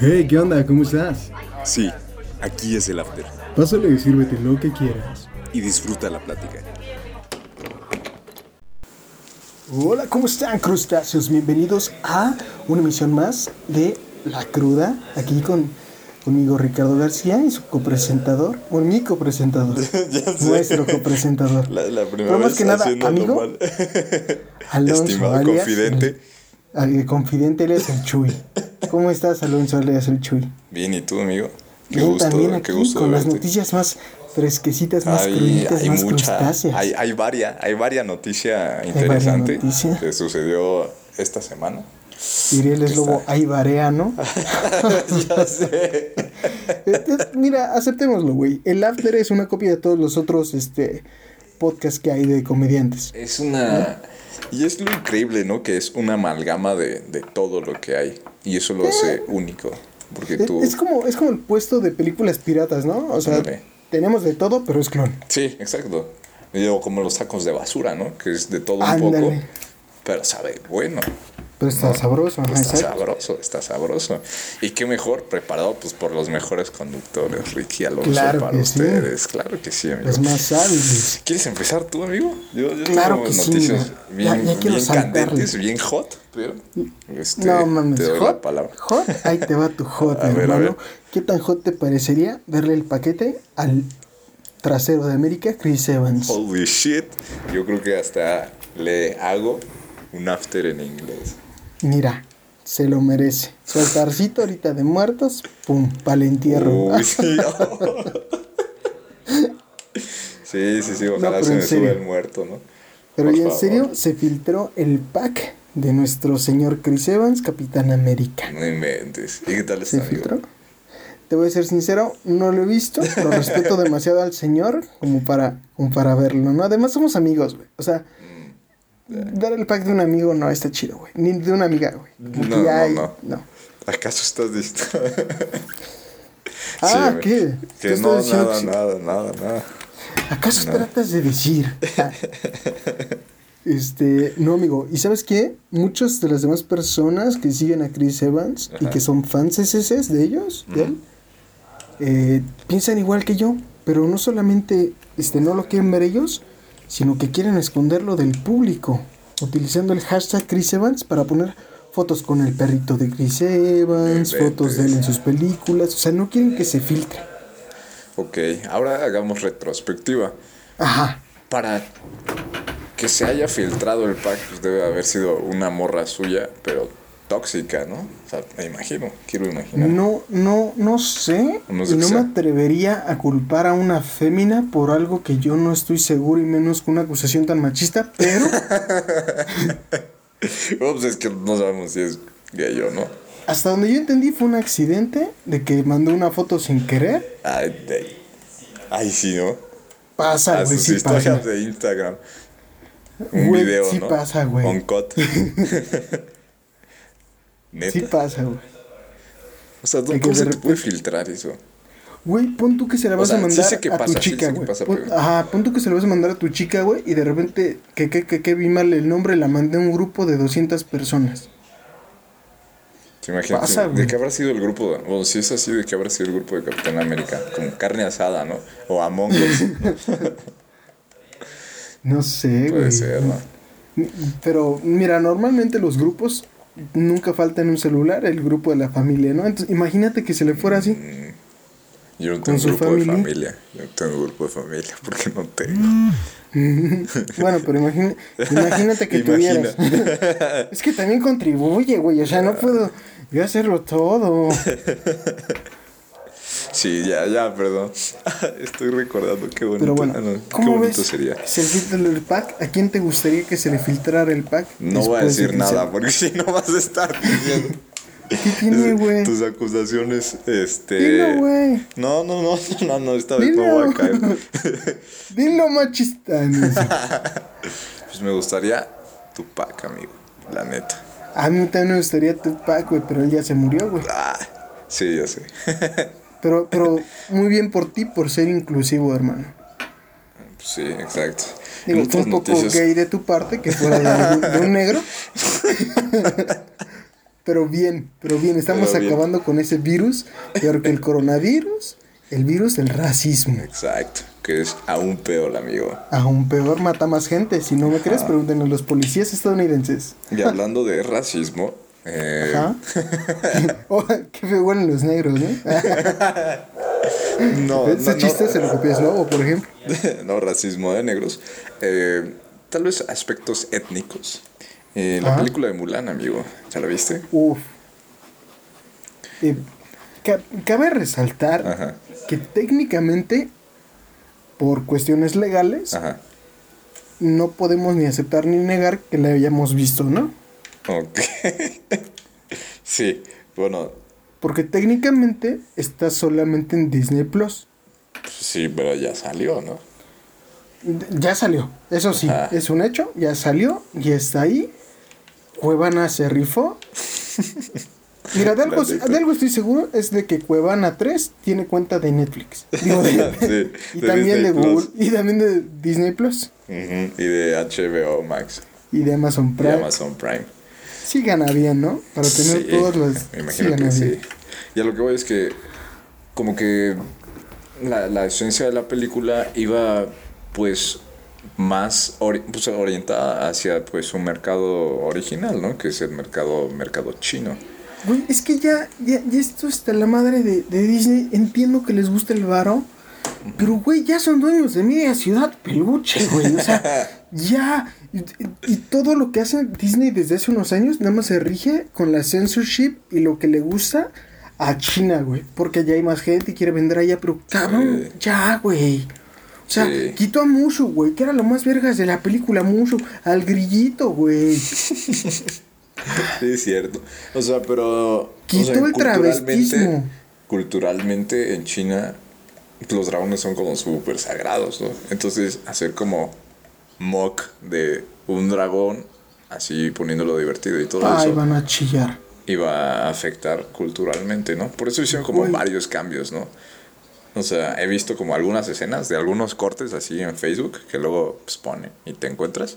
Hey, ¿qué onda? ¿Cómo estás? Sí, aquí es el after. Pásale y sírvete lo que quieras. Y disfruta la plática. Hola, ¿cómo están, crustáceos? Bienvenidos a una emisión más de La Cruda, aquí con conmigo Ricardo García y su copresentador, o mi copresentador, Ya sé. nuestro copresentador. La, la primera Pero más vez que nada, amigo. Alonso Estimado alias confidente. El, el confidente alias el Chuy. ¿Cómo estás, Alonso alias el Chuy? Bien, ¿y tú, amigo? Qué Bien, gusto, también aquí qué gusto con las noticias más fresquecitas, más Hay, cruditas, hay más mucha, crustáceas. hay, hay varia, hay varia noticia varia interesante noticia. que sucedió esta semana. Diría el ¿Qué eslobo está? aibareano. ya sé. Mira, aceptémoslo, güey. El After es una copia de todos los otros este, podcasts que hay de comediantes. Es una... Y es lo increíble, ¿no? Que es una amalgama de, de todo lo que hay. Y eso lo hace único. Porque Es, tú... es como, es como el puesto de películas piratas, ¿no? O sea, tenemos de todo, pero es clon. Sí, exacto. Y luego como los tacos de basura, ¿no? Que es de todo un poco. Pero sabe bueno. Pero está ¿no? sabroso, Está exacto. sabroso, está sabroso. Y qué mejor preparado pues por los mejores conductores, Ricky Alonso, Claro para sí. ustedes. Claro que sí, amigo. Los más hábiles. ¿Quieres empezar tú, amigo? Yo, yo Claro tengo que sí, noticias mira. bien, Ya- ya bien candentes, bien hot, pero este, no mames, te doy hot, la palabra. hot, ahí te va tu hot, A ver, a hermano. ver. ¿Qué tan hot te parecería darle el paquete al trasero de América, Chris Evans? Holy shit. Yo creo que hasta le hago un after en inglés. Mira, se lo merece. Su altarcito ahorita de muertos, pum, pa'l entierro. Uy, sí. sí, sí, sí, ojalá pero se me sube el muerto, ¿no? Pero y en serio, se filtró el pack de nuestro señor Chris Evans, Capitán América. No inventes. ¿Y qué tal ¿Se está, amigo? filtró? Te voy a ser sincero, no lo he visto, pero respeto demasiado al señor como para, como para verlo, ¿no? Además somos amigos, güey. O sea, dar el pack de un amigo no está chido, güey. Ni de una amiga, güey. No, no, hay- no. no. ¿Acaso estás listo? Ah. ¿qué? Que ¿Qué no, nada, que nada, nada, nada. ¿Acaso tratas de decir? Ah. Este, no, amigo. ¿Y sabes qué? Muchas de las demás personas que siguen a Chris Evans y que son fans SS de ellos, de él, eh, piensan igual que yo, pero no solamente este, no lo quieren ver ellos, sino que quieren esconderlo del público, utilizando el hashtag Chris Evans para poner fotos con el perrito de Chris Evans, fotos de él en sus películas, o sea, no quieren que se filtre. Ok, ahora hagamos retrospectiva. Ajá. Para que se haya filtrado el pack, pues debe haber sido una morra suya, pero tóxica, ¿no? O sea, me imagino, quiero imaginar. No, no, no sé. No sé no me atrevería a culpar a una fémina por algo que yo no estoy seguro y menos con una acusación tan machista, pero Bueno, pues es que no sabemos si es gay o no. hasta donde yo entendí fue un accidente de que mandó una foto sin querer. Ay, de- Ay, sí, ¿no? Pasa, güey, sí historias pasa. de Instagram. Un Güey, video, sí ¿no? pasa, güey. On cut. Neta. Sí pasa, güey. o sea, de que ¿cómo de se te puede filtrar eso? Güey, pon tú que se la O vas sea, a sí mandar sé que a pasa, tu sí chica, sé que pasa, Pon- pero- Ajá, pon tú que se la vas a mandar a tu chica, güey, y de repente, que, que, que, que vi mal el nombre, la mandé a un grupo de 200 personas. ¿Te imaginas? Pasa, ¿De qué habrá sido el grupo? Bueno, si es así, ¿de qué habrá sido el grupo de Capitán América? Como carne asada, ¿no? O Among Us. No sé, güey. Puede ser, ¿no? Pero mira, normalmente los grupos nunca falta en un celular el grupo de la familia, ¿no? Entonces, imagínate que se le fuera así. Yo no tengo grupo de familia. Yo no tengo grupo de familia porque no tengo. bueno, pero imagina- imagínate que tuvieras. es que también contribuye, güey. O sea, no puedo yo hacerlo todo. Sí, ya, ya, perdón. Estoy recordando qué bonito. Pero bueno, ah, no, qué ¿cómo bonito sería. Se filtra el pack. ¿A quién te gustaría que se le filtrara el pack? No voy a de decir nada porque si no vas a estar diciendo ¿Qué tiene, güey? tus acusaciones. Este. Dilo, güey. No, no, no, no, no, esta vez no Dilo. voy a caer. Dilo machista. Pues me gustaría tu pack, amigo. La neta. A mí también me gustaría tu pack, güey, pero él ya se murió, güey. Ah, sí, ya sé. Pero, pero muy bien por ti por ser inclusivo, hermano. Sí, exacto. Digo, fue un poco noticias- gay de tu parte que fuera de, de un negro. pero bien, pero bien. Estamos Pero bien. acabando con ese virus, peor que el coronavirus, el virus del racismo. Exacto, que es aún peor, amigo. Aún peor, mata más gente. Si no me crees, pregúntenle a los policías estadounidenses. Y hablando de racismo, eh, Ajá. oh, qué feo huelen los negros, ¿no? no, Ese no, chiste no, se lo copias, ¿no? O por ejemplo. no racismo de negros, eh, tal vez aspectos étnicos. Eh, la película de Mulan, amigo, ¿ya la viste? Uf. Ca- cabe resaltar Ajá, que técnicamente, por cuestiones legales, ajá. no podemos ni aceptar ni negar que la hayamos visto, ¿no? Ok. sí, bueno, Porque técnicamente está solamente en Disney Plus. sí, pero ya salió, ¿no? Ya salió, eso sí, Ajá. es un hecho, ya salió, ya está ahí. Cuevana se rifó. Mira, de algo, de algo estoy seguro, es de que Cuevana 3 tiene cuenta de Netflix. Digo, de- Sí, y de también Disney de Google, Plus. y también de Disney Plus, Ujú, Y de HBO Max y de Amazon y Prime. Amazon Prime. Sí gana bien, ¿no? Para tener Sí, todas las... Me imagino gana que sí. bien. Y a lo que voy es que, como que la, la esencia de la película iba, pues, más ori- pues, orientada hacia, pues, un mercado original, ¿no? Que es el mercado, mercado chino. Güey, es que ya, ya, ya esto está la madre de, de Disney. Entiendo que les gusta el varo. Pero, güey, ya son dueños de media ciudad peluche, güey. O sea, ya. Y, y todo lo que hace Disney desde hace unos años nada más se rige con la censorship y lo que le gusta a China, güey. Porque allá hay más gente y quiere vender allá. Pero, cabrón, Sí. ya, güey. O sea, Sí. quitó a Mushu, güey, que era lo más vergas de la película Mushu, al grillito, güey. Sí, es cierto. O sea, pero... Quitó o sea, el culturalmente- travestismo. Culturalmente en China los dragones son como súper sagrados, ¿no? Entonces hacer como mock de un dragón, así poniéndolo divertido y todo Ay, eso, van a chillar. iba a afectar culturalmente, ¿no? Por eso hicieron como varios cambios, ¿no? O sea, he visto como algunas escenas de algunos cortes así en Facebook que luego pues, pone y te encuentras,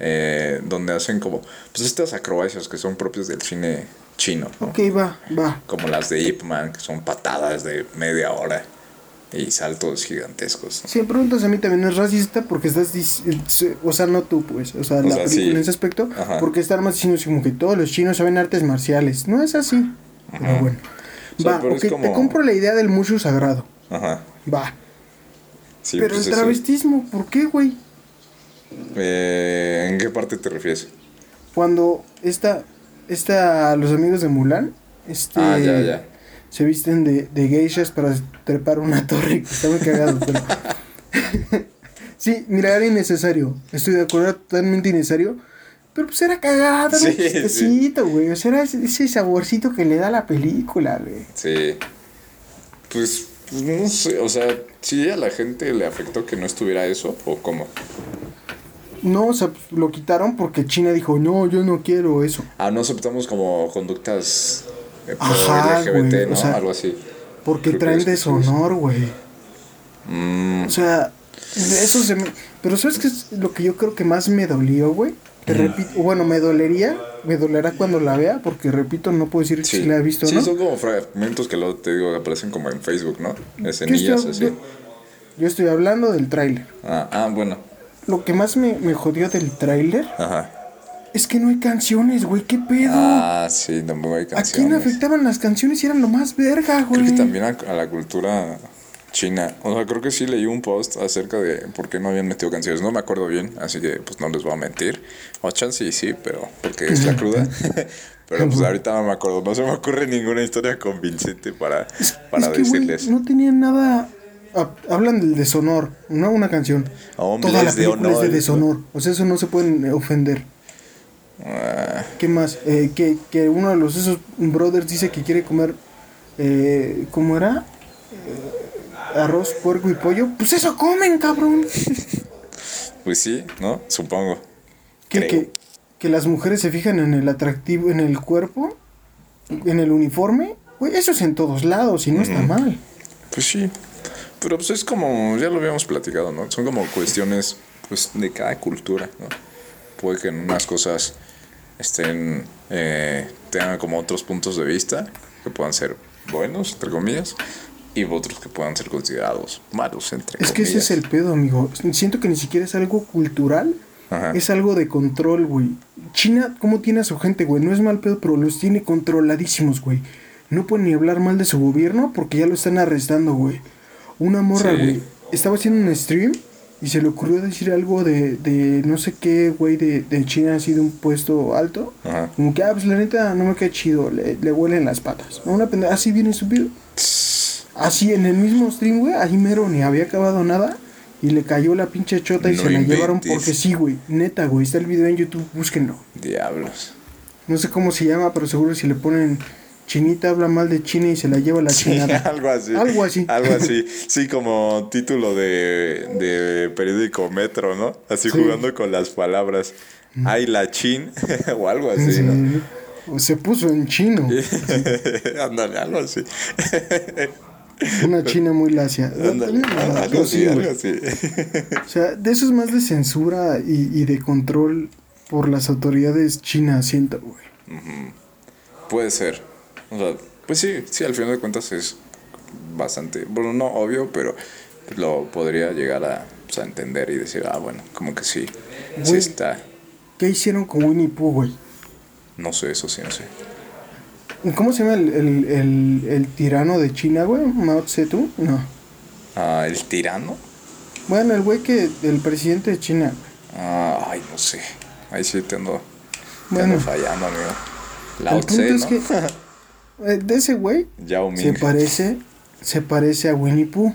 eh, donde hacen como, pues estas acrobacias que son propios del cine chino, ¿no? Ok, va, va. Como las de Ip Man, que son patadas de media hora y saltos gigantescos. ¿no? Si me preguntas a mí también es racista porque estás o sea, no tú pues, o sea, la sea, película sí. en ese aspecto, Ajá. porque estar más diciendo como que todos los chinos saben artes marciales. No es así. Pero bueno. O sea, va, pero ok, es como- te compro la idea del mushu sagrado. Ajá. Va. Sí, pero pues el eso. travestismo, ¿por qué, güey? Eh, ¿En qué parte te refieres? Cuando esta, esta, los amigos de Mulan, este, Ah, ya, ya. Se visten de, de geishas para trepar una torre, está muy cagado, pero... sí, mira, era innecesario, estoy de acuerdo, era totalmente innecesario, pero pues era cagado, era Sí, un sí. chistecito, güey, o sea, era ese, saborcito que le da la película, güey. Sí. Pues, pues, no sé, o sea, ¿sí a la gente le afectó que no estuviera eso o cómo? No, o sea, pues, lo quitaron porque China dijo, no, yo no quiero eso, Ah, no aceptamos como conductas Ajá, LGBT, o sea, Algo así. porque Creo traen sí, deshonor, güey. Mm, O sea, eso se me... Pero ¿sabes qué es lo que yo creo que más me dolió, güey? Te repito, bueno, me dolería, me dolerá cuando la vea, porque repito, no puedo decir sí. si la he visto o Sí, no. son como fragmentos que luego te digo que aparecen como en Facebook, ¿no? Escenillas así. yo, yo estoy hablando del tráiler. Ah, ah, bueno. Lo que más me, me jodió del tráiler Ajá. Es que no hay canciones, güey, qué pedo. Ah, sí, tampoco hay ¿A quién canciones. afectaban las canciones y eran lo más verga, güey? Creo que también a, a la cultura china. O sea, creo que sí leí un post acerca de por qué no habían metido canciones. No me acuerdo bien, así que pues no les voy a mentir. O chance y sí, pero porque es la cruda. pero pues ahorita no me acuerdo. No se me ocurre ninguna historia convincente para, para es que, güey, decirles. no tenían nada. Hablan del deshonor, no una canción. Hombres Toda la de película es honor, de ¿no? deshonor. O sea, eso no se pueden ofender. Ah, ¿Qué más? Eh, que, que uno de los esos brothers dice que quiere comer. Eh, ¿Cómo era? Eh, arroz, puerco y pollo. Pues eso comen, cabrón. pues sí, ¿no? Supongo. Que, que, que las mujeres se fijan en el atractivo, en el cuerpo, en el uniforme. Güey, eso es en todos lados y no está mal. Pues sí. Pero pues es como, ya lo habíamos platicado, ¿no? Son como cuestiones pues de cada cultura, ¿no? Puede que en unas cosas estén, eh, tengan como otros puntos de vista que puedan ser buenos, entre comillas, y otros que puedan ser considerados malos, entre Es que ese es el pedo, amigo. Siento que ni siquiera es algo cultural. Ajá. Es algo de control, güey. China, ¿cómo tiene a su gente, güey? No es mal pedo, pero los tiene controladísimos, güey. No pueden ni hablar mal de su gobierno porque ya lo están arrestando, güey. Una morra, Sí. güey. Estaba haciendo un stream y se le ocurrió decir algo de, de no sé qué, güey, de, de China así de un puesto alto. Ajá. Como que, ah, pues la neta no me queda chido, le, le huelen las patas. ¿no? Una pendeja, así bien estúpido. Así en el mismo stream, güey, ahí mero ni había acabado nada. Y le cayó la pinche chota y No se la llevaron inventes. porque sí, güey. Neta, güey. Está el video en YouTube, búsquenlo. Diablos. No sé cómo se llama, pero seguro si le ponen Chinita habla mal de China y se la lleva la Sí, chinada. algo así. Algo así. Algo así. Sí, como título de, de periódico Metro, ¿no? Así Sí. Mm. jugando con las palabras. Ay, la chin. o algo así, ¿no? O Se puso en chino. Ándale, algo así. Una china muy lacia. Algo algo así, algo así. O sea, de eso es más de censura y, y de control por las autoridades chinas, siento, güey. Puede ser. O sea, pues sí, sí, al final de cuentas es bastante, bueno, no obvio, pero lo podría llegar a, pues, a entender y decir, ah, bueno, como que sí, sí está. ¿Qué hicieron con Winnie Pooh, güey? No sé, eso sí, no sé. ¿Cómo se llama el, el, el, el tirano de China, güey? ¿Mao Zedong? No. Ah, ¿El tirano? Bueno, el güey que... El presidente de China. Ah, ay, no sé. Ahí sí te ando, te Bueno. ando fallando, amigo. Lao el punto Tse, es ¿no? que... eh, De ese güey Yao se parece... Se parece a Winnie Pooh.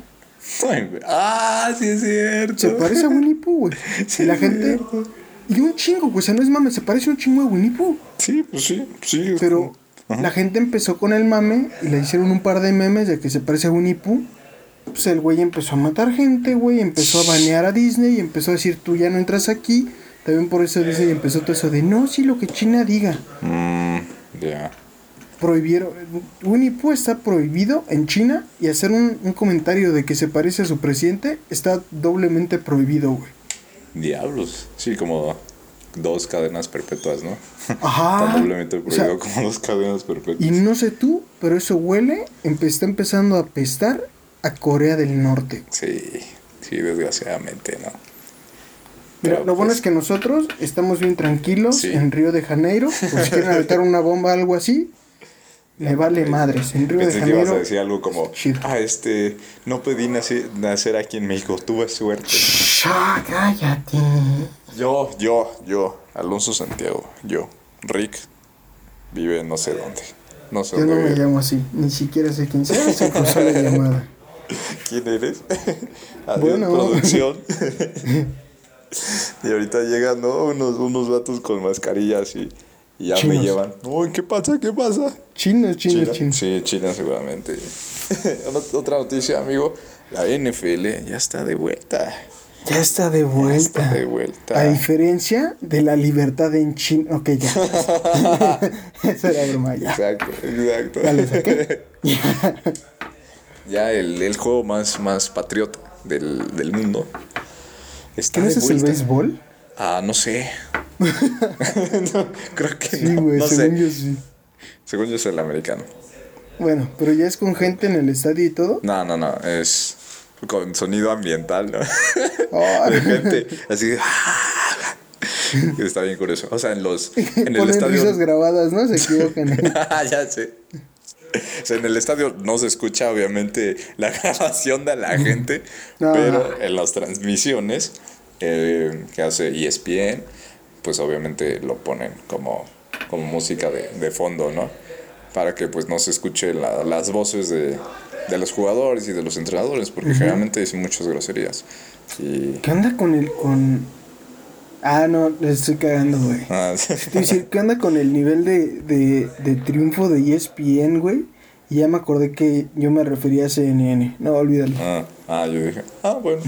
Ah, sí es cierto. Se parece a Winnie Pooh, güey. Sí, y la gente... cierto. Y un chingo, güey. O sea, no es mame. Se parece un chingo a Winnie Pooh. Sí, pues sí, sí. Pero Ajá. la gente empezó con el mame y le hicieron un par de memes de que se parece a Winnie Pooh. Pues el güey empezó a matar gente, güey, empezó a banear a Disney y empezó a decir, tú ya no entras aquí. También por eso Disney empezó todo eso de, no, sí, lo que China diga. Mm, ya. Prohibieron, Winnie Pooh está prohibido en China y hacer un, un comentario de que se parece a su presidente está doblemente prohibido, güey. Diablos. Sí, como dos cadenas perpetuas, ¿no? Ajá. Está doblemente O sea, prohibido como dos cadenas perpetuas. Y no sé tú, pero eso huele, empe- está empezando a apestar a Corea del Norte. Sí, sí, desgraciadamente, ¿no? Mira, Pero, lo bueno pues, es que nosotros estamos bien tranquilos Sí. en Río de Janeiro. Por si quieren aventar una bomba o algo así, le vale madres. En Río de Pensé que ibas a Janeiro. decir algo como, ah, este, no pedí nacer, nacer aquí en México, tuve suerte. Shh, cállate. Yo, yo, yo, Alonso Santiago, yo, Rick, vive no sé dónde. No sé Yo dónde no me llamo así, ni siquiera sé quién sea, se cruzó la llamada. ¿Quién eres? Adiós, Bueno. producción. y ahorita llegan ¿no? unos, unos vatos con mascarillas y, y ya me llevan. Uy, ¿qué pasa? ¿Qué pasa? Chinos, chinos, China. chinos. Sí, China seguramente. Ot- Otra noticia, amigo. La NFL ya está de vuelta. Ya está de Está vuelta. de vuelta. A diferencia de la libertad en China. Ok, ya. Esa era broma, ya. Exacto, exacto. Ya saqué. ya el, el juego más, más patriota del, del mundo. Está ¿Qué de es el béisbol? Ah, no sé. No, creo que Sí, no. güey, no según sé. yo sí. Según yo es el americano. Bueno, pero ya es con gente en el estadio y todo. No, no, no. Es con sonido ambiental, ¿no? Oh. De gente así. de- Está bien curioso. O sea, en los. En el estadio. risas grabadas, ¿no? Se equivocan. ya sé. O sea, en el estadio no se escucha obviamente la grabación de la gente, No. pero en las transmisiones eh, que hace ESPN, pues obviamente lo ponen como, como música de, de fondo, ¿no? Para que pues no se escuche la- las voces de, de los jugadores y de los entrenadores, porque generalmente dicen muchas groserías. Y... ¿Qué onda con el con Ah, no, le estoy cagando, güey. Ah, sí. ¿qué onda con el nivel de, de, de triunfo de ESPN, güey? Y ya me acordé que yo me refería a CNN. No, olvídalo. Ah, ah, yo dije, ah, bueno,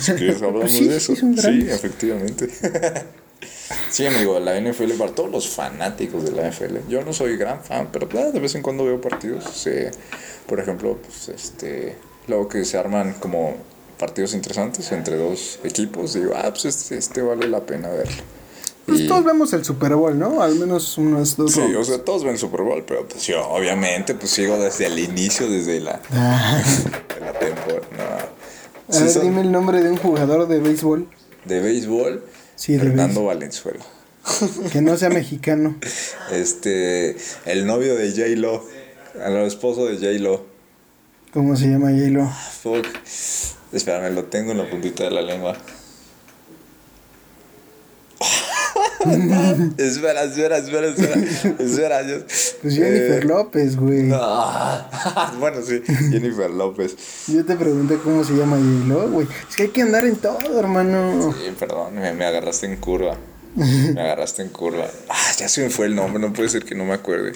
si quieres hablamos Pues sí, de eso. sí, efectivamente. sí, amigo, la NFL, para todos los fanáticos de la NFL, yo no soy gran fan, pero ah, de vez en cuando veo partidos. por ejemplo, pues este, luego que se arman como partidos interesantes entre dos equipos, digo, ah, pues este, este vale la pena verlo. Pues Y- todos vemos el Super Bowl, ¿no? Al menos unas dos Sí, o sea, todos ven Super Bowl, pero pues yo obviamente pues sigo desde el inicio, desde la, Ah, de la temporada. a Sí, ver, son dime el nombre de un jugador de béisbol de béisbol, Sí, Fernando Valenzuela. que no sea mexicano. Este, el novio de J-Lo, el esposo de J-Lo. ¿Cómo se llama J-Lo? Fuck. Espérame, lo tengo en la puntita de la lengua. espera, espera, espera, espera. Espera, yo- Pues Jennifer eh, López, güey. ah, bueno, sí, Jennifer López. Yo te pregunté cómo se llama J-Lo, güey. Es que hay que andar en todo, hermano. Sí, perdón, me, me agarraste en curva. Me agarraste en curva. Ah, ya se me fue el nombre, no puede ser que no me acuerde.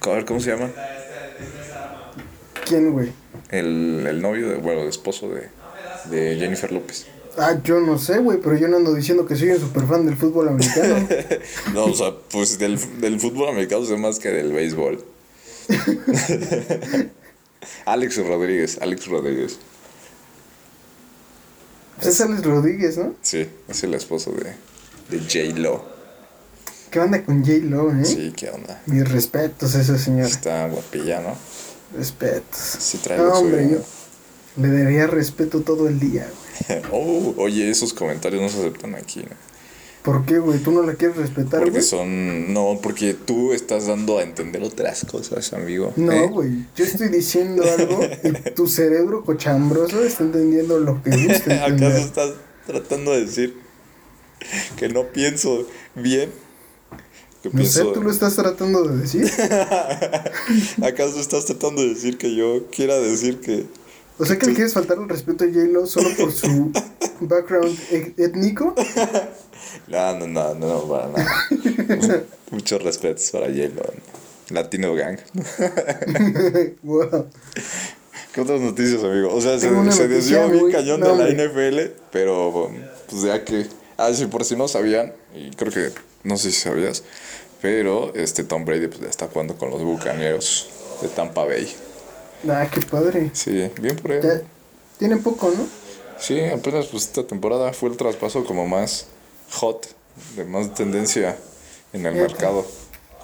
A ver, ¿cómo se llama? ¿Quién, güey? El, el novio, de, bueno, el esposo de, de Jennifer López. Ah, yo no sé, güey, pero yo no ando diciendo que soy un super fan del fútbol americano. No, o sea, pues del, del fútbol americano sé más que del béisbol. Alex Rodríguez, Alex Rodríguez. es Alex Rodríguez, ¿no? Sí, es el esposo de, de J-Lo. ¿Qué onda con J-Lo, eh? Sí, qué onda. Mis respetos a esa señora. Está guapilla, ¿no? Respetos. Sí trae No, lo hombre, yo le daría respeto todo el día, güey. Oh, oye, esos comentarios no se aceptan aquí, ¿no? ¿Por qué, güey? ¿Tú no la quieres respetar, Porque güey? son. No, porque tú estás dando a entender otras cosas, amigo. No, ¿eh? güey. Yo estoy diciendo algo y tu cerebro cochambroso está entendiendo lo que gusta ¿Acaso estás tratando de decir que no pienso bien? Que No sé, tú lo estás tratando de decir. ¿Acaso estás tratando de decir que yo quiera decir que. O sea que le quieres faltar el respeto a J-Lo solo por su background e- étnico. No, no, no, no, no, para nada. Muchos respetos para Yelo. Latino Gang. wow. ¿Qué otras noticias, amigo? O sea, se, Tengo se desvió bien muy- cañón no, de la. NFL, pero pues ya que. Ah, sí, por si no sabían, y creo que no sé si sabías, pero este Tom Brady pues ya está jugando con los bucaneros de Tampa Bay. Ah, qué padre. Sí, bien por él. Ya, tiene poco, ¿no? Sí, apenas pues esta temporada fue el traspaso como más hot, de más tendencia en el mercado,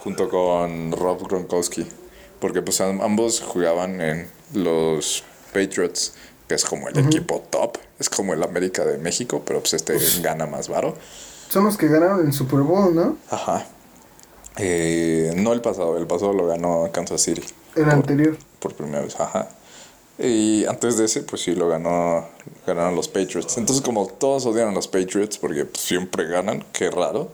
junto con Rob Gronkowski, porque pues am- ambos jugaban en los Patriots, que es como el equipo top, es como el América de México, pero pues este gana más varo. Son los que ganaron el Super Bowl, ¿no? Ajá. Eh, no el pasado, el pasado lo ganó Kansas City El anterior. por primera vez, ajá. Y antes de ese, pues sí, lo ganó, ganaron los Patriots. Entonces, como todos odian a los Patriots porque pues, siempre ganan, qué raro.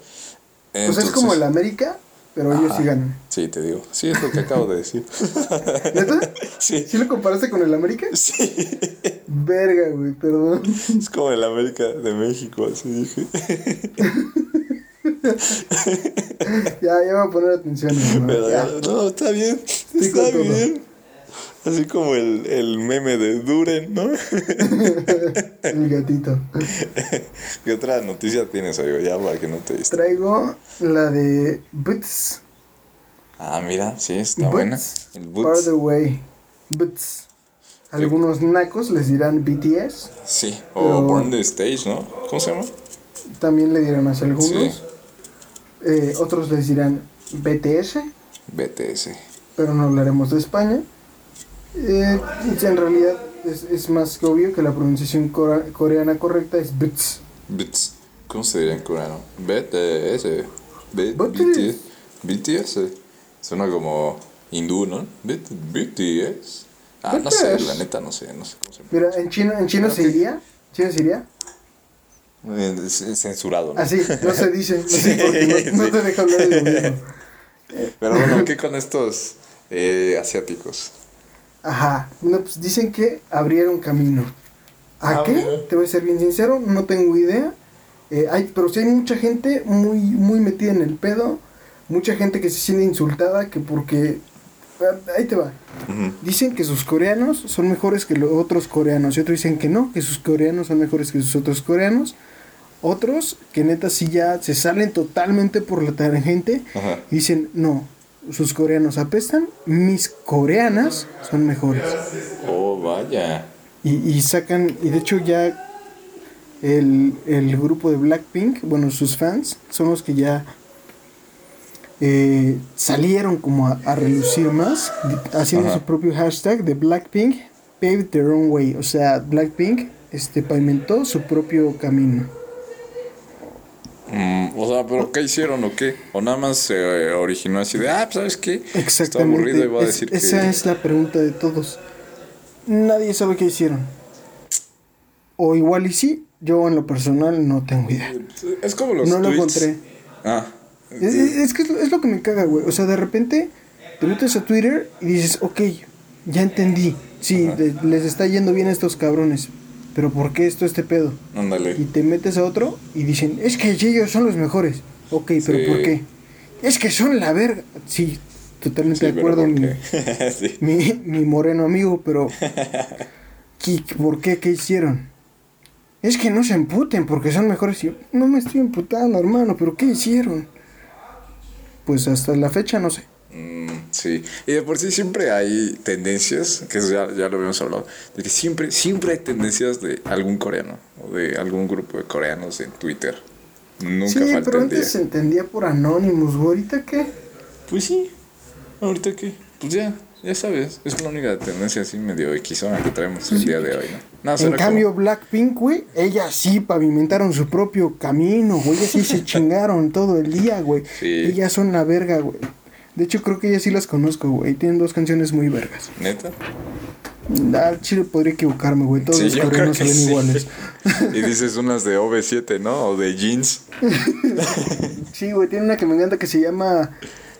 Pues es como el América, pero ellos sí ganan. Sí, te digo. Sí, es lo que acabo de decir. ¿Neta? sí, ¿Sí lo comparaste con el América? sí. Verga, güey, perdón. Es como el América de México, así dije. Ya, ya voy a poner atención, hermano. Pero, Ya. no, está bien. Está bien. Así como el, el meme de Duren, ¿no? El gatito. ¿Qué otra noticia tienes, amigo? Ya para que no te distraigas. Traigo la de Boots. Ah, mira, sí, está buena. Boots. El By Boots. the way. Boots. Algunos nacos les dirán BTS. Sí, o Burn the Stage, ¿no? ¿Cómo se llama? También le dirán así algunos. Sí. Eh, otros les dirán BTS. BTS. Pero no hablaremos de España. Eh, en realidad es, es más que obvio que la pronunciación cora- coreana correcta es Boots. BTS. ¿Cómo se diría en coreano? BTS. BTS. BTS. Suena como hindú, ¿no? BTS. Ah, no sé, BTS. la neta no sé, no sé cómo se. Mira, en chino, en chino se diría. ¿Chino se diría? Eh, Censurado, ¿no? Así, no se dice. No, sé Sí, porque no, te deja hablar de lo mismo. Pero bueno, ¿qué con estos eh, asiáticos? Ajá. No, pues dicen que abrieron camino. ¿A Ah, qué? Te voy a ser bien sincero, no tengo idea. Eh, hay, pero sí hay mucha gente muy, muy metida en el pedo. Mucha gente que se siente insultada que porque... ah, Ahí te va. Dicen que sus coreanos son mejores que los otros coreanos. Y otros dicen que no, que sus coreanos son mejores que sus otros coreanos. Otros que neta sí ya se salen totalmente por la tangente. Ajá. y Dicen, no, sus coreanos apestan, mis coreanas son mejores. Oh, vaya. Y, y sacan, y de hecho ya el, el grupo de Blackpink, bueno, sus fans, son los que ya eh, salieron como a, a relucir más, haciendo Ajá. su propio hashtag de Blackpink paved their own way. O sea, Blackpink este, pavimentó su propio camino. Mm, o sea, ¿pero qué hicieron o qué? ¿O nada más se eh, originó así de, ah, pues, ¿sabes qué? Está Exactamente. aburrido y voy a Es- decir esa que... es la pregunta de todos. Nadie sabe qué hicieron. O igual y sí, yo en lo personal no tengo idea. Es como los No lo tweets. encontré. Ah. Es, es- que es lo, lo que me caga, güey. O sea, de repente te metes a Twitter y dices, ok, ya entendí. Sí, Ajá. les está yendo bien a estos cabrones. Pero ¿por qué esto este pedo? Y Ándale. te metes a otro y dicen, es que ellos son los mejores. Ok, pero Sí. ¿por qué? Es que son la verga. Sí, totalmente Sí, de acuerdo. ¿por Mi, sí. mi, mi moreno amigo, pero ¿qué- ¿por qué? ¿Qué hicieron? Es que no se emputen porque son mejores. Y yo, no me estoy emputando, hermano, pero ¿qué hicieron? Pues hasta la fecha no sé. Mm, sí, y de por sí siempre hay tendencias, que eso ya, ya lo habíamos hablado, de que siempre, siempre hay tendencias de algún coreano o de algún grupo de coreanos en Twitter. Nunca sí, falta pero antes se entendía por Anonymous. ¿Ahorita qué? Pues sí, ahorita qué, pues ya, ya sabes, es la única tendencia así medio equisona que traemos el día de hoy, ¿no? No, En cambio, como- Blackpink, güey, ellas sí pavimentaron su propio camino, güey. Ellas sí se chingaron todo el día, güey. Sí. Ellas son la verga, güey. De hecho, creo que ellas sí las conozco, güey. Tienen dos canciones muy vergas. neta. Al chile podría equivocarme, güey. Todos Sí, los coreanos salen sí. iguales. Y dices unas de OV7, ¿no? O de jeans. Sí, güey, tiene una que me encanta que se llama.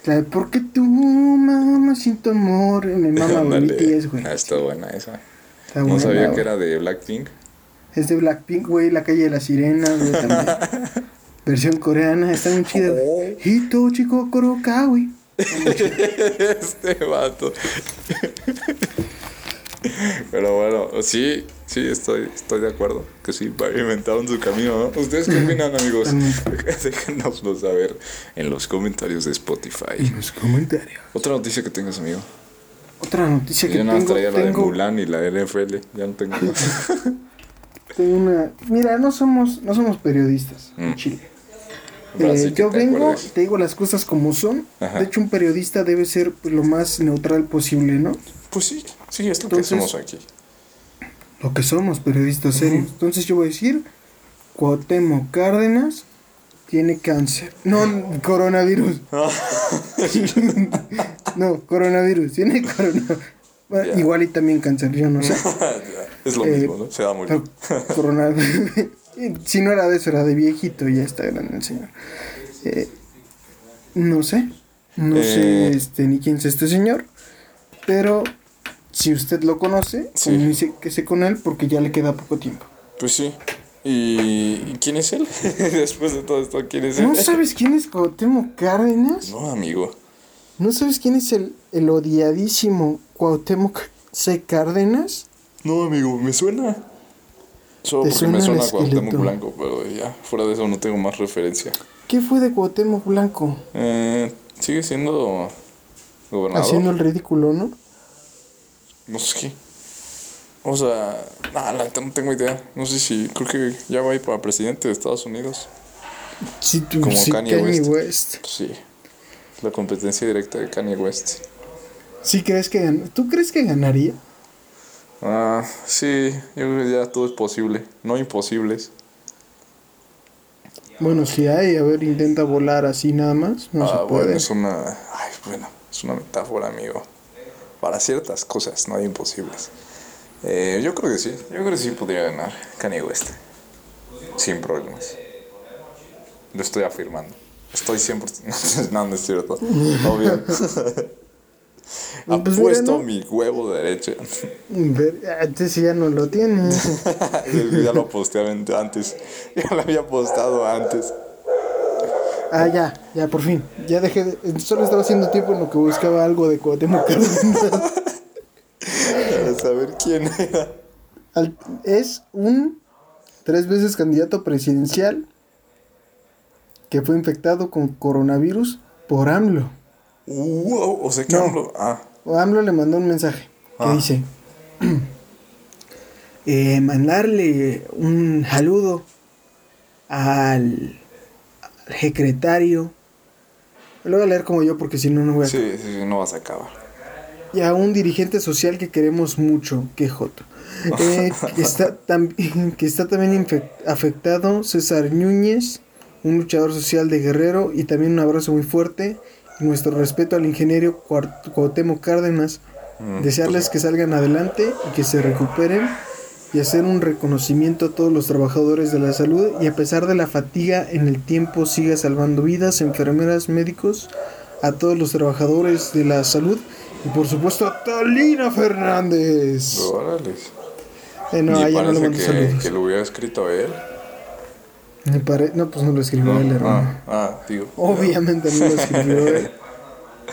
La de ¿Por qué tú, mamá, sin tu amor? Me mama. BTS, güey. Ah, está buena esa. Está No buena, sabía güey. que era de Blackpink. Es de Blackpink, güey, La calle de las sirenas, güey, también. Versión coreana, está muy chida, Oh. güey. Hito, chico, koroka, güey. este vato. Pero bueno, sí, sí, estoy, estoy de acuerdo. Que sí, pavimentaron su camino, ¿no? ¿Ustedes qué opinan, amigos? Déjenoslo saber en los comentarios de Spotify. En los comentarios. Otra noticia que tengas, amigo. Otra noticia que Yo nada más tengo, traía la de tengo, Mulan y la de NFL. Ya no tengo más. tengo una... Mira, no somos, no somos periodistas, en Mm. Chile. Eh, que yo te vengo, acuerdes. te digo las cosas como son. Ajá. De hecho, un periodista debe ser pues, lo más neutral posible, ¿no? Pues sí, sí, es lo que Entonces- hacemos aquí. Lo que somos, periodistas serios. Entonces yo voy a decir, Cuauhtémoc Cárdenas tiene cáncer. No, coronavirus. no, coronavirus. Tiene coronavirus. Igual y también cáncer, yo no sé. es lo Eh, mismo, ¿no? Se da muy Pero coronavirus. Si no era de eso, era de viejito, ya está grande el señor. Eh, no sé. No Eh. sé este, ni quién es este señor. Pero si usted lo conoce, Sí. comuníquese con él porque ya le queda poco tiempo. Pues sí. ¿Y y quién es él? Después de todo esto, ¿quién es él? ¿No sabes quién es Cuauhtémoc Cárdenas? No, amigo. ¿No sabes quién es el, el odiadísimo Cuauhtémoc C. Cárdenas? No, amigo, me suena. Solo ¿Te porque me suena el suena Cuauhtémoc esqueleto? Blanco, pero ya, fuera de eso no tengo más referencia. ¿Qué fue de Cuauhtémoc Blanco? Eh, sigue siendo gobernador. Haciendo el ridículo, ¿no? No sé. O sea, nada, no tengo idea. No sé si, creo que ya va a ir para presidente de Estados Unidos. Sí, tú, Como sí, Kanye Kanye, West. West. Sí. La competencia directa de Kanye West. ¿Sí crees que gan- ¿Tú crees que ganaría? Ah, sí, yo creo que ya todo es posible. No imposibles. Bueno, si hay, a ver, intenta volar así nada más. No ah, se puede. bueno, es una. Ay, bueno, es una metáfora, amigo. Para ciertas cosas no hay imposibles. Eh, yo creo que sí. Yo creo que sí podría ganar Kanye West. Sin problemas. Lo estoy afirmando. Estoy 100%. no, no es cierto. Obvio. Pues Apuesto mira, ¿no? mi huevo derecho. Ver- ah, ya no lo tiene. ya lo posté antes. Ya lo había postado antes. Ah, ya, ya, por fin. Ya dejé de... Solo estaba haciendo tiempo en lo que buscaba algo de Cuauhtémoc. Para saber quién era. Al- Es un tres veces candidato presidencial que fue infectado con coronavirus por AMLO. Wow, o sea que No. AMLO- Ah, O AMLO le mandó un mensaje que Ah. dice: eh, mandarle un saludo al, al secretario. Lo voy a leer como yo porque si no, no voy a... Sí, sí, sí, no vas a acabar. Y a un dirigente social que queremos mucho, que Joto. Eh, que, está que está también afectado, César Núñez, un luchador social de Guerrero, y también un abrazo muy fuerte. Nuestro respeto al ingeniero Cuauhtémoc Cárdenas. Mm, Desearles que salgan adelante y que se recuperen y hacer un reconocimiento a todos los trabajadores de la salud y a pesar de la fatiga en el tiempo siga salvando vidas, enfermeras, médicos, a todos los trabajadores de la salud y por supuesto a Talina Fernández. Órale. Eh, no, Ni a ella no le parece mando que, saludos. que lo hubiera escrito él. Me pare- No, pues no lo escribió No, él, hermano. ah, ah, digo. Obviamente no lo escribió él.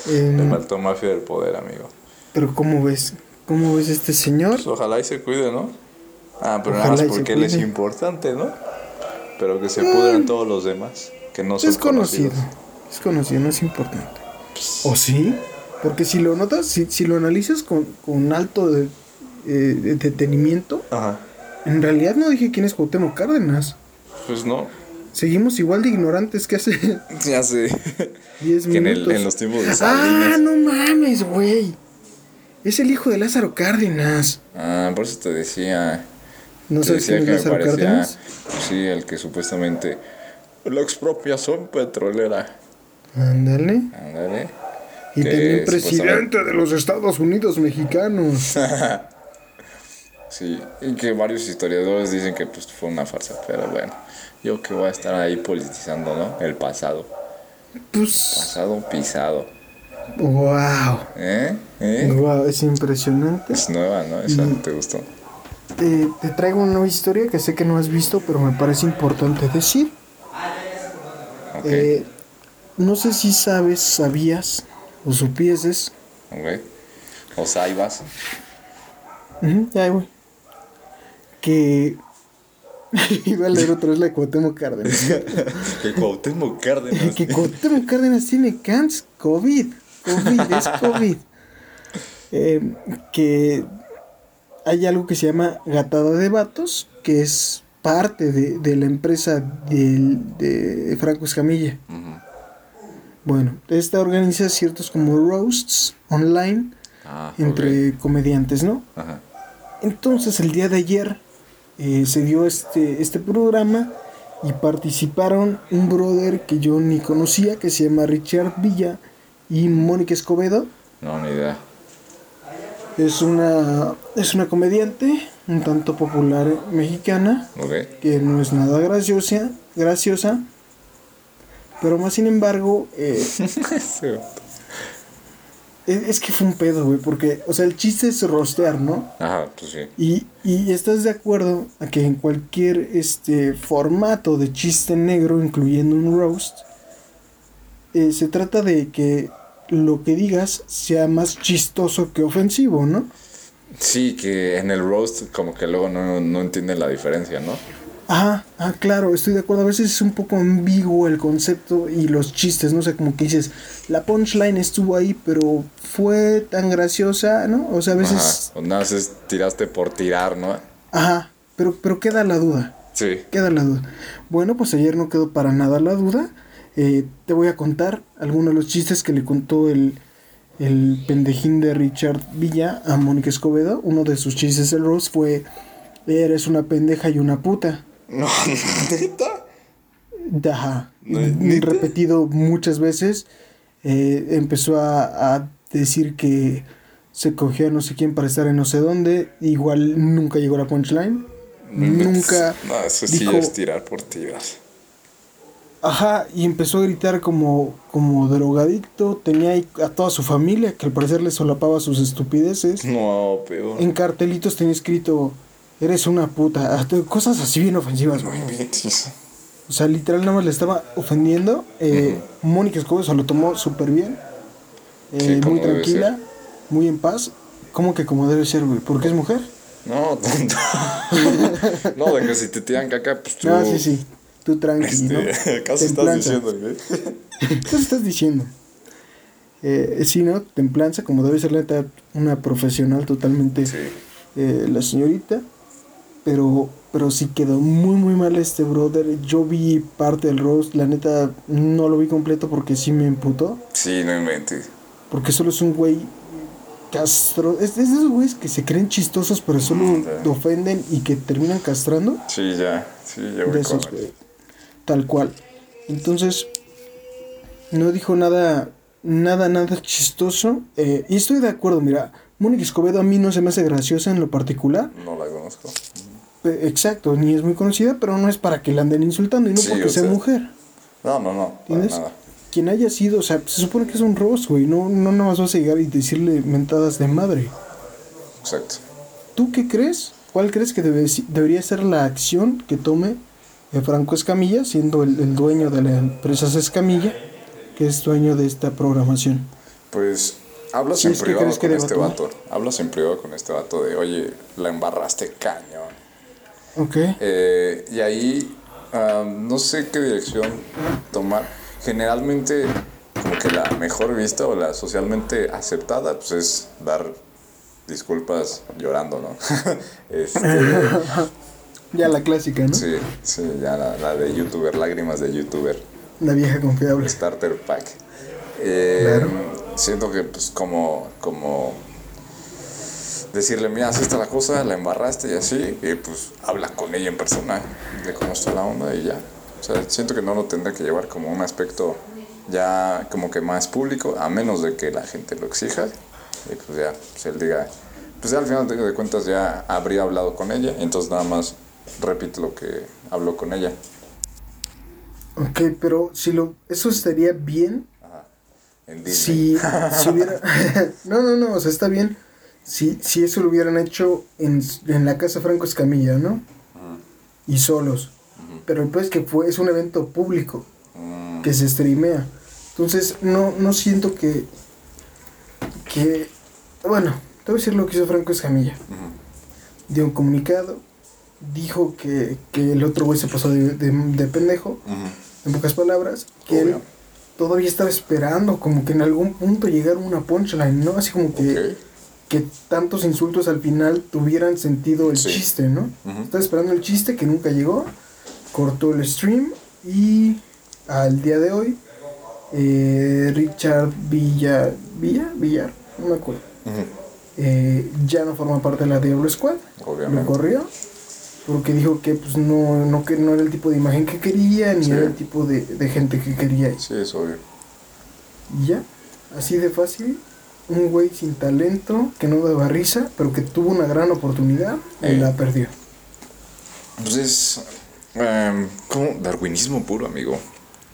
Le Em, faltó mafia del poder, amigo. pero ¿cómo ves? ¿Cómo ves este señor? Pues ojalá y se cuide, ¿no? Ah, pero Ojalá nada más porque él es importante, ¿no? Pero que se pudran todos los demás, que no son Es conocido. conocidos. Es conocido, no es importante. ¿O sí? Porque si lo notas, si, si lo analizas con, con alto de, eh, de detenimiento, Ajá. en realidad no dije quién es Cuauhtémoc Cárdenas. Pues no. Seguimos igual de ignorantes que hace Ya sé. 10 que en, el- minutos. en los tiempos de ah, no mames, güey. Es el hijo de Lázaro Cárdenas. Ah, por eso te decía. ¿No te sabes decía quién es que Lázaro parecía. Cárdenas? Sí, el que supuestamente. La expropiación petrolera. Ándale. Ándale. Y también presidente de los Estados Unidos mexicanos. Sí, y que varios historiadores dicen que pues fue una farsa, pero bueno, yo que voy a estar ahí politizando, ¿no? El pasado, Pues, pasado pisado, wow. ¿eh? ¿Eh? Wow, es impresionante. Es nueva, ¿no? Esa Mm. te gustó. Te, te traigo una nueva historia que sé que no has visto, pero me parece importante decir. Ok, Eh, no sé si sabes, sabías o supieses. ok. O saibas. Ujú, ya voy. Que. Iba a leer otra vez la de Cuauhtémoc Cárdenas. que Cuauhtémoc Cárdenas. que Cuauhtémoc Cárdenas tiene cáncer, COVID. COVID, es COVID. Eh, que hay algo que se llama gatada de vatos, que es parte de, de la empresa del- de Franco Escamilla. Bueno, esta organiza ciertos como roasts online Ah, entre comediantes, ¿no? Ajá. Entonces el día de ayer eh, se dio este, este programa y participaron un brother que yo ni conocía, que se llama Richard Villa y Mónica Escobedo. No, ni idea. Es una, es una comediante un tanto popular mexicana, Ok. que no es nada graciosa, graciosa pero más sin embargo, eh. es, es que fue un pedo, güey, porque, o sea, el chiste es rostear, ¿no? Ajá, pues sí. Y, y estás de acuerdo a que en cualquier este formato de chiste negro, incluyendo un roast, eh, se trata de que lo que digas sea más chistoso que ofensivo, ¿no? Sí, que en el roast como que luego no, no entienden la diferencia, ¿no? Ah, ah, claro, estoy de acuerdo. A veces es un poco ambiguo el concepto y los chistes, no sé, como que dices, la punchline estuvo ahí, pero fue tan graciosa, ¿no? O sea, a veces, Ajá. O nada, más es tiraste por tirar, ¿no? ajá, pero, pero queda la duda. Sí. Queda la duda. Bueno, pues ayer no quedó para nada la duda. Eh, te voy a contar algunos de los chistes que le contó el, el pendejín de Richard Villa a Mónica Escobedo. Uno de sus chistes del Rose fue: Eres una pendeja y una puta. No, neta. Ajá. Repetido muchas veces. Eh, empezó a, a decir que se cogió a no sé quién para estar en no sé dónde. Igual nunca llegó a la punchline. Nunca. No, eso sí dijo- es tirar por tirar. Ajá, y empezó a gritar como, como drogadicto. Tenía ahí a toda su familia, que al parecer le solapaba sus estupideces. No, peor. En cartelitos tenía escrito, eres una puta. Cosas así bien ofensivas, güey. O sea, literal nada más le estaba ofendiendo. Eh, Mónica Escobar se lo tomó súper bien. Eh, Sí, muy tranquila, muy en paz. ¿Cómo que como debe ser, güey? ¿Porque es mujer? No, tonto. no, de que si te tiran caca, pues tú. Ah, sí, sí. Tú tranqui, ¿no? Este, acaso estás Templanza. diciendo, güey. ¿Qué estás diciendo? Eh, sí, ¿no? Templanza, como debe ser la neta, una profesional totalmente. Sí. eh, la señorita. Pero, pero sí quedó muy, muy mal este brother. Yo vi parte del roast, la neta no lo vi completo porque sí me imputó. Sí, no inventes. Porque solo es un güey castro. Es, es de esos güeyes que se creen chistosos, pero solo Mm, ya. ofenden y que terminan castrando. Sí, ya. Sí, ya De voy esos, con. Tal cual. Entonces, no dijo nada, nada, nada chistoso. Eh, y estoy de acuerdo, mira, Mónica Escobedo a mí no se me hace graciosa en lo particular. No la conozco. Eh, exacto, ni es muy conocida, pero no es para que la anden insultando y no Sí, porque sea sea, mujer. No, no, no. ¿Entiendes? nada. Quien haya sido, o sea, se supone que es un roast, güey. No, no nada más vas a llegar y decirle mentadas de madre. Exacto. ¿Tú qué crees? ¿Cuál crees que debe- debería ser la acción que tome eh, Franco Escamilla, siendo el, el dueño de la empresa Escamilla, que es dueño de esta programación? Pues hablas Sí, en privado que con este vato. Hablas en privado con este vato de, oye, la embarraste cañón. Ok. Eh, y ahí ah, no sé qué dirección tomar. Generalmente, como que la mejor vista o la socialmente aceptada, pues es dar disculpas llorando, ¿no? Este, Ya la clásica, ¿no? sí, sí, ya la, la de youtuber, lágrimas de youtuber. La vieja confiable. Starter Pack. Eh, Claro. Siento que, pues, como, como decirle, mira, así está la cosa, la embarraste y así, y pues habla con ella en persona de cómo está la onda y ya. O sea, siento que no lo tendrá que llevar como un aspecto ya como que más público, a menos de que la gente lo exija. Y pues ya, pues él diga, pues ya al final de cuentas ya habría hablado con ella, entonces nada más repite lo que habló con ella. Ok, pero si lo, eso estaría bien En Disney. si, si hubiera... no, no, no, o sea, está bien si, si eso lo hubieran hecho en, en la casa Franco Escamilla, ¿no? Y solos. Pero el pues que fue, es un evento público Mm, que se streamea. Entonces, no, no siento que... que bueno, te voy a decir lo que hizo Franco Escamilla. Dio un comunicado, dijo que, que el otro güey se pasó de, de, de pendejo, en pocas palabras, que Obvio. él todavía estaba esperando como que en algún punto llegara una punchline, ¿no? Así como que. Que tantos insultos al final tuvieran sentido el Sí. chiste, ¿no? Estaba esperando el chiste que nunca llegó, cortó el stream y al día de hoy eh, Richard Villa, Villa, Villar, no me acuerdo, eh, ya no forma parte de la Diablo Squad, Obviamente. lo corrió porque dijo que pues no, no, que no era el tipo de imagen que quería ni Sí. era el tipo de, de gente que quería Sí, es obvio. y ya, así de fácil. Un güey sin talento, que no daba risa, pero que tuvo una gran oportunidad y Eh. la perdió. Pues es em, como darwinismo puro, amigo.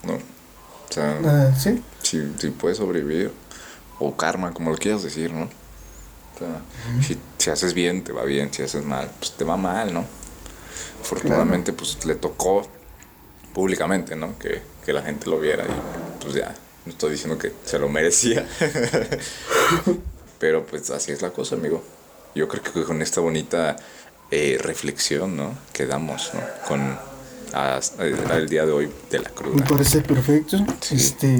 ¿No? O sea, Ah, ¿Sí? si, si puedes sobrevivir, o karma, como lo quieras decir, ¿no? O sea, si, si haces bien, te va bien, si haces mal, pues te va mal, ¿no? Afortunadamente, pues le tocó públicamente, ¿no? Que, que la gente lo viera y pues ya, no estoy diciendo que se lo merecía. Pero pues así es la cosa, amigo. Yo creo que con esta bonita eh, reflexión, ¿no? Que damos, ¿no? Con hasta el día de hoy de la Me cruda. parece perfecto. Sí. Este,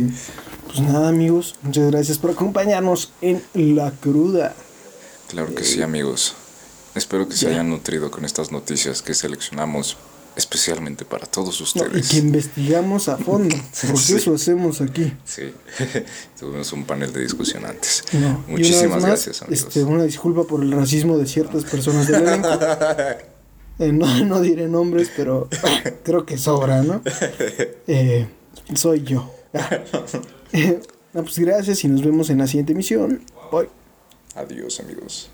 pues nada, amigos. Muchas gracias por acompañarnos en La Cruda. Claro que sí, amigos. Espero que se Ya. hayan nutrido con estas noticias que seleccionamos especialmente para todos No, y ustedes. que investigamos a fondo. Porque Sí. eso hacemos aquí. Sí, tuvimos un panel de discusión antes. No, Muchísimas más, gracias, amigos. Este, una disculpa por el racismo de ciertas personas del elenco. Eh, no, no diré nombres, pero creo que sobra, ¿no? Eh, soy yo. No, pues gracias y nos vemos en la siguiente emisión. Bye. Adiós, amigos.